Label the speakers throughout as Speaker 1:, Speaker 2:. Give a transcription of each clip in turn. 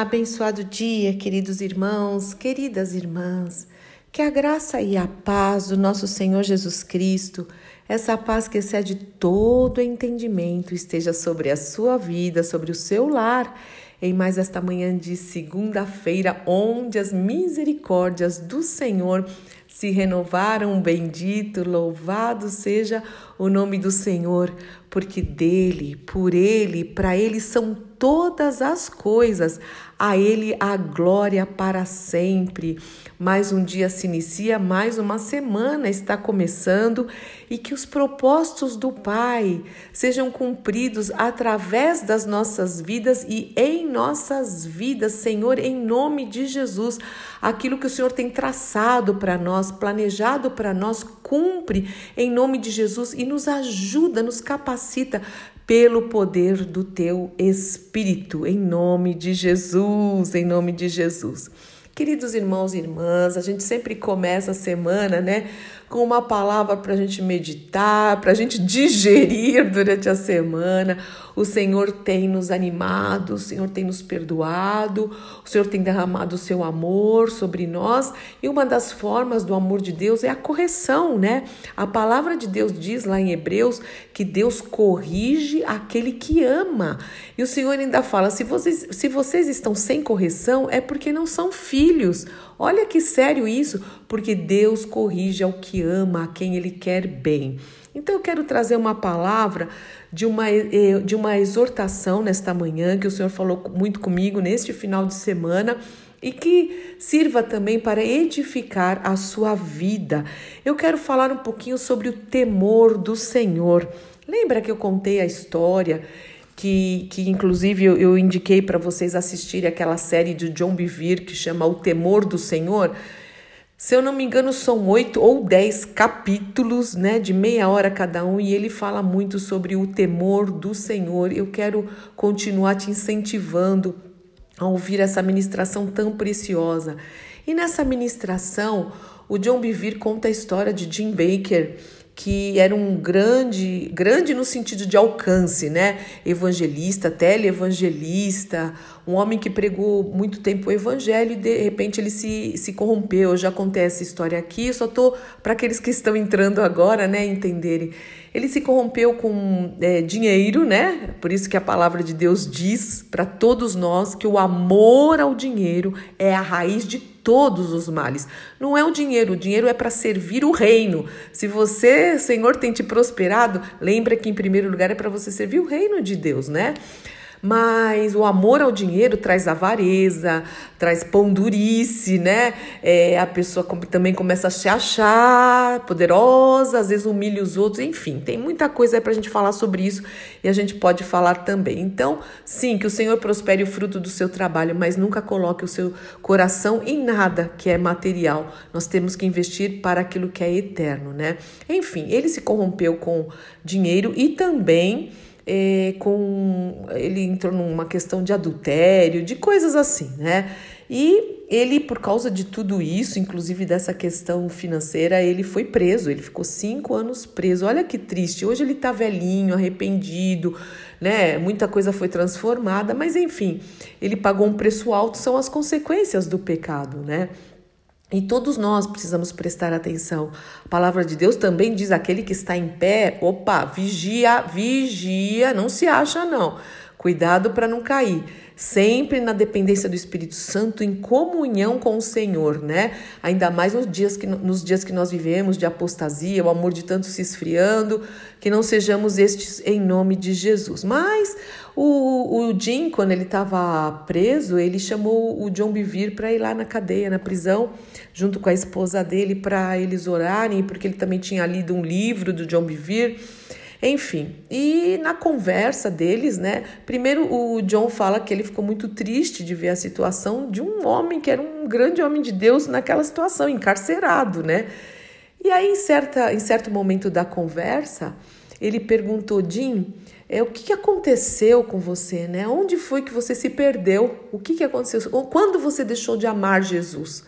Speaker 1: Abençoado dia, queridos irmãos, queridas irmãs. Que a graça e a paz do nosso Senhor Jesus Cristo, essa paz que excede todo entendimento, esteja sobre a sua vida, sobre o seu lar, em mais esta manhã de segunda-feira, onde as misericórdias do Senhor se renovaram. Bendito, louvado seja o nome do Senhor, porque dele, por ele, para ele são todas as coisas, a Ele a glória para sempre. Mais um dia se inicia, mais uma semana está começando e que os propósitos do Pai sejam cumpridos através das nossas vidas e em nossas vidas, Senhor, em nome de Jesus. Aquilo que o Senhor tem traçado para nós, planejado para nós, cumpre em nome de Jesus e nos ajuda, nos capacita pelo poder do teu Espírito, em nome de Jesus, em nome de Jesus. Queridos irmãos e irmãs, a gente sempre começa a semana, né, com uma palavra para a gente meditar, para a gente digerir durante a semana. O Senhor tem nos animado, o Senhor tem nos perdoado, o Senhor tem derramado o seu amor sobre nós. E uma das formas do amor de Deus é a correção, né? A palavra de Deus diz lá em Hebreus que Deus corrige aquele que ama. E o Senhor ainda fala: se vocês, se vocês estão sem correção, é porque não são filhos. Olha que sério isso, porque Deus corrige ao que ama, a quem Ele quer bem. Então eu quero trazer uma palavra de uma, eh, de uma exortação nesta manhã, que o Senhor falou muito comigo neste final de semana e que sirva também para edificar a sua vida. Eu quero falar um pouquinho sobre o temor do Senhor. Lembra que eu contei a história que, que inclusive eu, eu indiquei para vocês assistirem aquela série de John Bevere que chama O Temor do Senhor. Se eu não me engano, são oito ou dez capítulos, né, de meia hora cada um, e ele fala muito sobre o temor do Senhor. Eu quero continuar te incentivando a ouvir essa ministração tão preciosa. E nessa ministração, o John Bevere conta a história de Jim Baker que era um grande, grande no sentido de alcance, né? Evangelista, televangelista, um homem que pregou muito tempo o evangelho e de repente ele se, se corrompeu. Eu já contei essa história aqui, eu só tô para aqueles que estão entrando agora, né, entenderem. Ele se corrompeu com é, dinheiro, né? Por isso que a palavra de Deus diz para todos nós que o amor ao dinheiro é a raiz de todos os males. Não é o dinheiro, o dinheiro é para servir o reino. Se você, Senhor, tem te prosperado, lembra que em primeiro lugar é para você servir o reino de Deus, né? Mas o amor ao dinheiro traz avareza, traz pão né? É, a pessoa também começa a se achar poderosa, às vezes humilha os outros, enfim, tem muita coisa para a gente falar sobre isso e a gente pode falar também. Então, sim, que o Senhor prospere o fruto do seu trabalho, mas nunca coloque o seu coração em nada que é material. Nós temos que investir para aquilo que é eterno, né? Enfim, ele se corrompeu com dinheiro e também é, com ele entrou numa questão de adultério, de coisas assim, né? E ele, por causa de tudo isso, inclusive dessa questão financeira, ele foi preso. Ele ficou cinco anos preso. Olha que triste. Hoje ele tá velhinho, arrependido, né? Muita coisa foi transformada, mas enfim, ele pagou um preço alto. São as consequências do pecado, né? E todos nós precisamos prestar atenção. A palavra de Deus também diz: aquele que está em pé, opa, vigia, vigia, não se acha não. Cuidado para não cair. Sempre na dependência do Espírito Santo, em comunhão com o Senhor, né? Ainda mais nos dias que, nos dias que nós vivemos de apostasia, o amor de tanto se esfriando, que não sejamos estes em nome de Jesus. Mas o, o Jim, quando ele estava preso, ele chamou o John Bevere para ir lá na cadeia, na prisão, junto com a esposa dele, para eles orarem, porque ele também tinha lido um livro do John Bevere. Enfim, e na conversa deles, né? Primeiro o John fala que ele ficou muito triste de ver a situação de um homem que era um grande homem de Deus naquela situação, encarcerado, né? E aí, em, certa, em certo momento da conversa, ele perguntou, Jim, é, o que, que aconteceu com você, né? Onde foi que você se perdeu? O que, que aconteceu? Quando você deixou de amar Jesus?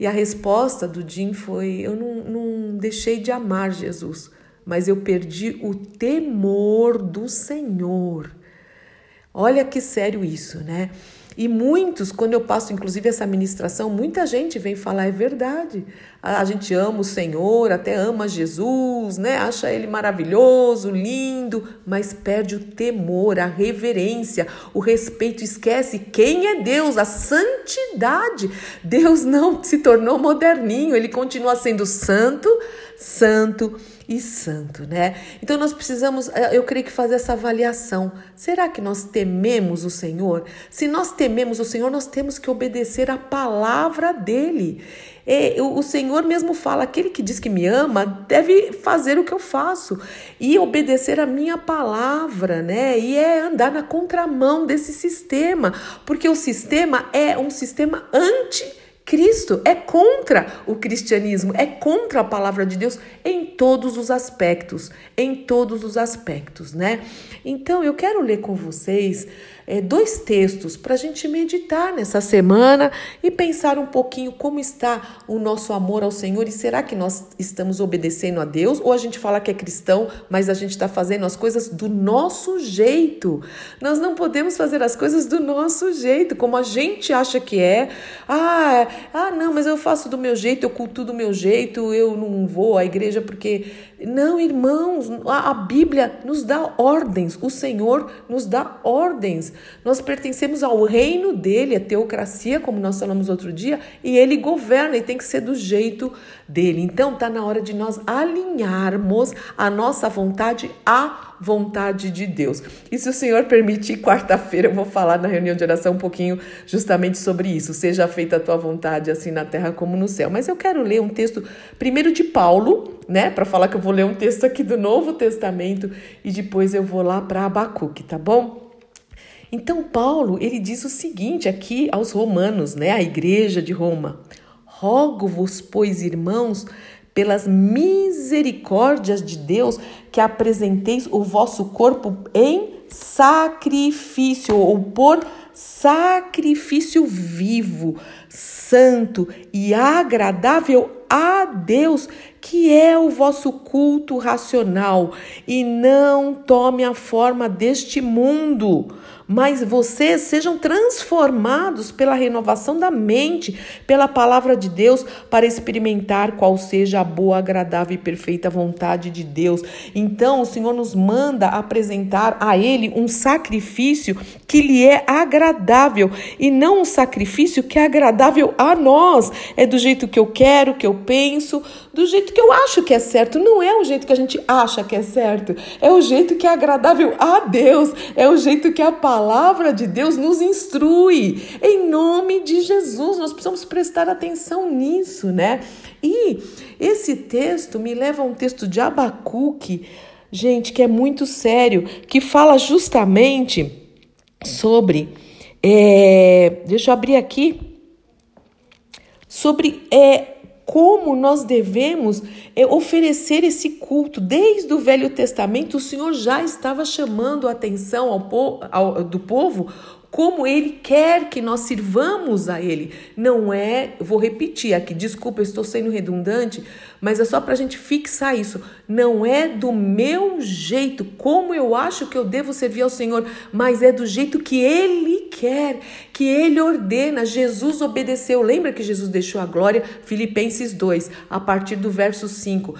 Speaker 1: E a resposta do Jim foi: Eu não, não deixei de amar Jesus mas eu perdi o temor do Senhor. Olha que sério isso, né? E muitos, quando eu passo inclusive essa ministração, muita gente vem falar, é verdade. A gente ama o Senhor, até ama Jesus, né? Acha ele maravilhoso, lindo, mas perde o temor, a reverência, o respeito, esquece quem é Deus, a santidade. Deus não se tornou moderninho, ele continua sendo santo, santo e santo, né? Então nós precisamos, eh, eu creio que fazer essa avaliação. Será que nós tememos o Senhor? Se nós tememos o Senhor, nós temos que obedecer a palavra dele. E o Senhor mesmo fala: aquele que diz que me ama deve fazer o que eu faço e obedecer a minha palavra, né? E é andar na contramão desse sistema, porque o sistema é um sistema anti Cristo é contra o cristianismo, é contra a palavra de Deus em todos os aspectos, em todos os aspectos, né? Então eu quero ler com vocês é, dois textos para a gente meditar nessa semana e pensar um pouquinho como está o nosso amor ao Senhor e será que nós estamos obedecendo a Deus ou a gente fala que é cristão, mas a gente está fazendo as coisas do nosso jeito. Nós não podemos fazer as coisas do nosso jeito, como a gente acha que é. Ah, ah, não, mas eu faço do meu jeito, eu culto do meu jeito, eu não vou à igreja porque não, irmãos, a, Bíblia nos dá ordens, o Senhor nos dá ordens. Nós pertencemos ao reino dele, a teocracia, como nós falamos outro dia, e ele governa e tem que ser do jeito dele. Então, está na hora de nós alinharmos a nossa vontade à vontade de Deus. E se o Senhor permitir, quarta-feira eu vou falar na reunião de oração um pouquinho justamente sobre isso. Seja feita a tua vontade, assim na terra como no céu. Mas eu quero ler um texto, primeiro de Paulo, né? Para falar que eu vou ler um texto aqui do Novo Testamento e depois eu vou lá para Abacuque, tá bom? Então, Paulo, ele diz o seguinte aqui aos romanos, né? A igreja de Roma. Rogo-vos, pois, irmãos, pelas misericórdias de Deus, que apresenteis o vosso corpo em sacrifício ou por sacrifício vivo, santo e agradável a Deus, que é o vosso culto racional, e não tome a forma deste mundo mas vocês sejam transformados pela renovação da mente, pela palavra de Deus, para experimentar qual seja a boa, agradável e perfeita vontade de Deus. Então, o Senhor nos manda apresentar a Ele um sacrifício que lhe é agradável e não um sacrifício que é agradável a nós. É do jeito que eu quero, que eu penso, do jeito que eu acho que é certo. Não é o jeito que a gente acha que é certo, é o jeito que é agradável a Deus, é o jeito que a palavra de Deus nos instrui. Em nome de Jesus, nós precisamos prestar atenção nisso, né? E esse texto me leva a um texto de Abacuque, gente, que é muito sério, que fala justamente sobre. É, deixa eu abrir aqui. Sobre é, como nós devemos é, oferecer esse culto. Desde o Velho Testamento, o Senhor já estava chamando a atenção ao, ao, do povo como ele quer que nós sirvamos a ele. Não é, vou repetir aqui, desculpa, estou sendo redundante, mas é só para a gente fixar isso. Não é do meu jeito, como eu acho que eu devo servir ao Senhor, mas é do jeito que ele quer, que ele ordena. Jesus obedeceu. Lembra que Jesus deixou a glória? Filipenses 2, a partir do verso 5.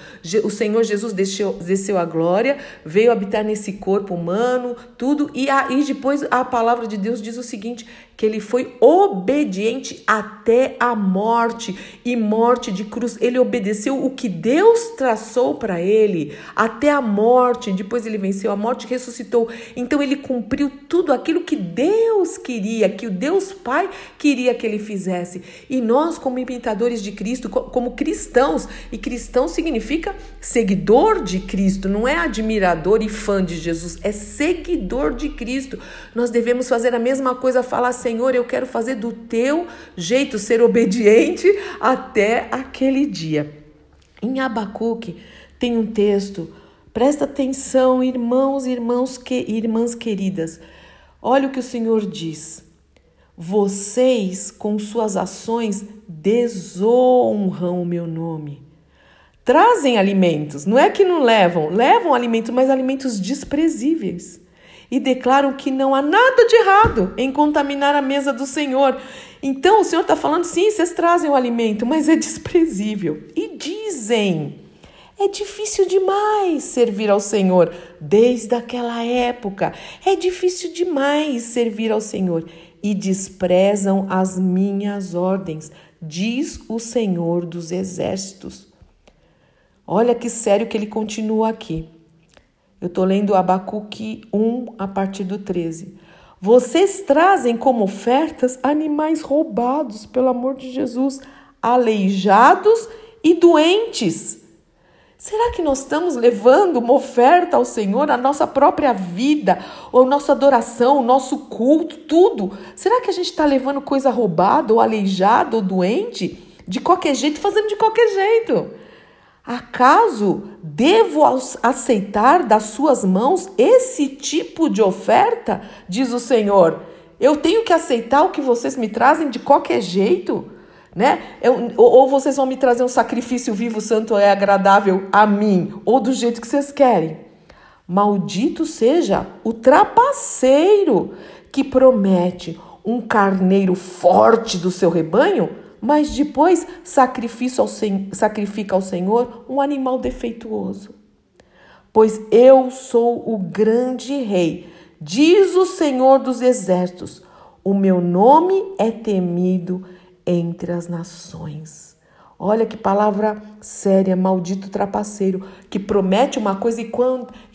Speaker 1: O Senhor Jesus deixou, desceu a glória, veio habitar nesse corpo humano, tudo, e aí depois a palavra de Deus diz o seguinte: que ele foi obediente até a morte e morte de cruz. Ele obedeceu o que Deus traçou para ele até a morte. Depois ele venceu a morte e ressuscitou. Então ele cumpriu tudo aquilo que Deus queria, que o Deus Pai queria que ele fizesse. E nós, como imitadores de Cristo, como cristãos, e cristão significa seguidor de Cristo, não é admirador e fã de Jesus, é seguidor de Cristo. Nós devemos fazer a mesma coisa, falar Senhor, eu quero fazer do teu jeito, ser obediente até aquele dia. Em Abacuque tem um texto, presta atenção, irmãos, irmãos, que, irmãs queridas. Olha o que o Senhor diz. Vocês, com suas ações, desonram o meu nome. Trazem alimentos, não é que não levam, levam alimentos, mas alimentos desprezíveis e declaram que não há nada de errado em contaminar a mesa do Senhor. Então o Senhor está falando, sim, vocês trazem o alimento, mas é desprezível. E dizem, é difícil demais servir ao Senhor desde aquela época. É difícil demais servir ao Senhor e desprezam as minhas ordens, diz o Senhor dos Exércitos. Olha que sério que ele continua aqui. Eu estou lendo Abacuque 1 a partir do 13. Vocês trazem como ofertas animais roubados, pelo amor de Jesus, aleijados e doentes. Será que nós estamos levando uma oferta ao Senhor, a nossa própria vida, ou nossa adoração, o nosso culto, tudo? Será que a gente está levando coisa roubada, ou aleijada, ou doente? De qualquer jeito, fazendo de qualquer jeito. Acaso devo aceitar das suas mãos esse tipo de oferta? Diz o Senhor. Eu tenho que aceitar o que vocês me trazem de qualquer jeito? Né? Eu, ou vocês vão me trazer um sacrifício vivo, santo é agradável a mim, ou do jeito que vocês querem. Maldito seja o trapaceiro que promete um carneiro forte do seu rebanho mas depois sacrifica ao, sacrifica ao Senhor um animal defeituoso. Pois eu sou o grande rei, diz o Senhor dos exércitos, o meu nome é temido entre as nações. Olha que palavra séria, maldito trapaceiro, que promete uma coisa e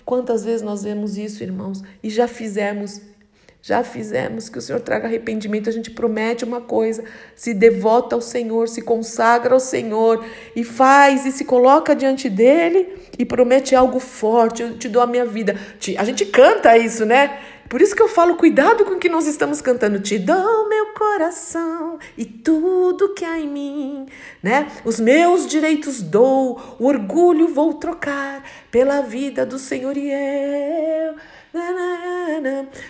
Speaker 1: quantas vezes nós vemos isso, irmãos, e já fizemos já fizemos, que o Senhor traga arrependimento. A gente promete uma coisa, se devota ao Senhor, se consagra ao Senhor e faz e se coloca diante dele e promete algo forte. Eu te dou a minha vida. A gente canta isso, né? Por isso que eu falo, cuidado com o que nós estamos cantando. Te dou meu coração e tudo que há em mim, né? Os meus direitos dou, o orgulho vou trocar pela vida do Senhor e eu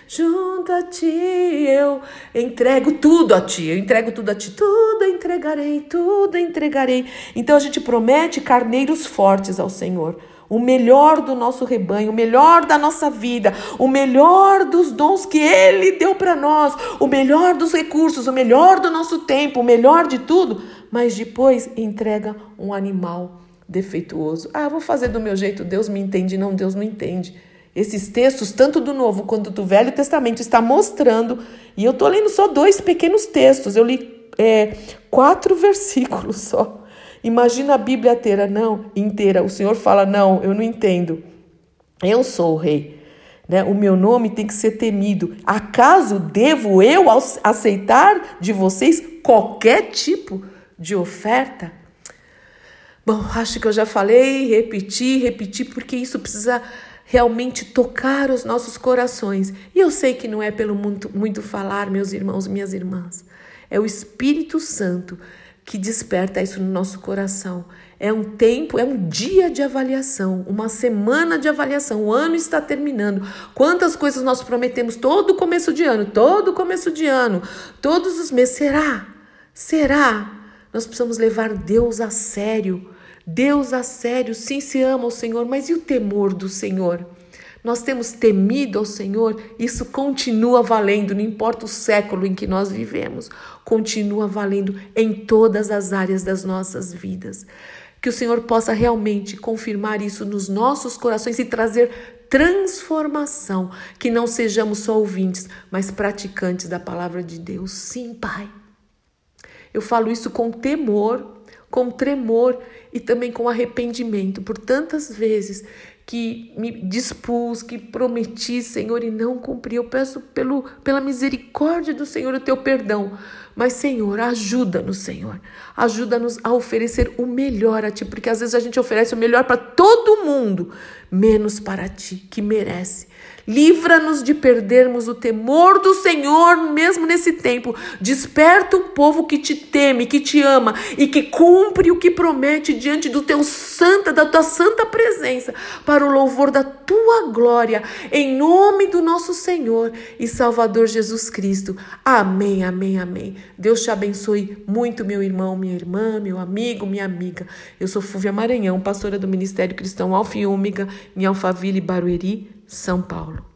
Speaker 1: junto a ti eu entrego tudo a ti, eu entrego tudo a ti, tudo entregarei, tudo entregarei. Então a gente promete carneiros fortes ao Senhor. O melhor do nosso rebanho, o melhor da nossa vida, o melhor dos dons que Ele deu para nós, o melhor dos recursos, o melhor do nosso tempo, o melhor de tudo, mas depois entrega um animal defeituoso. Ah, vou fazer do meu jeito, Deus me entende. Não, Deus não entende. Esses textos, tanto do Novo quanto do Velho Testamento, está mostrando, e eu estou lendo só dois pequenos textos, eu li é, quatro versículos só. Imagina a Bíblia inteira, não, inteira. O Senhor fala, não, eu não entendo. Eu sou o rei. Né? O meu nome tem que ser temido. Acaso devo eu aceitar de vocês qualquer tipo de oferta? Bom, acho que eu já falei, repeti, repeti, porque isso precisa realmente tocar os nossos corações. E eu sei que não é pelo muito, muito falar, meus irmãos minhas irmãs. É o Espírito Santo que desperta isso no nosso coração. É um tempo, é um dia de avaliação, uma semana de avaliação. O ano está terminando. Quantas coisas nós prometemos todo começo de ano, todo começo de ano, todos os meses. Será? Será? Nós precisamos levar Deus a sério Deus a sério, sim, se ama o Senhor, mas e o temor do Senhor? Nós temos temido ao Senhor, isso continua valendo, não importa o século em que nós vivemos, continua valendo em todas as áreas das nossas vidas. Que o Senhor possa realmente confirmar isso nos nossos corações e trazer transformação, que não sejamos só ouvintes, mas praticantes da palavra de Deus. Sim, Pai. Eu falo isso com temor, com tremor e também com arrependimento por tantas vezes que me dispus, que prometi, Senhor, e não cumpri. Eu peço pelo, pela misericórdia do Senhor o teu perdão. Mas, Senhor, ajuda-nos, Senhor. Ajuda-nos a oferecer o melhor a Ti, porque às vezes a gente oferece o melhor para todo mundo, menos para Ti, que merece. Livra-nos de perdermos o temor do Senhor mesmo nesse tempo. Desperta o povo que te teme, que te ama e que cumpre o que promete diante do teu santa, da tua santa presença, para o louvor da tua glória, em nome do nosso Senhor e Salvador Jesus Cristo. Amém, amém, amém. Deus te abençoe muito, meu irmão, minha irmã, meu amigo, minha amiga. Eu sou Fúvia Maranhão, pastora do Ministério Cristão Alfa e Ômega, em Alphaville, Barueri, são Paulo.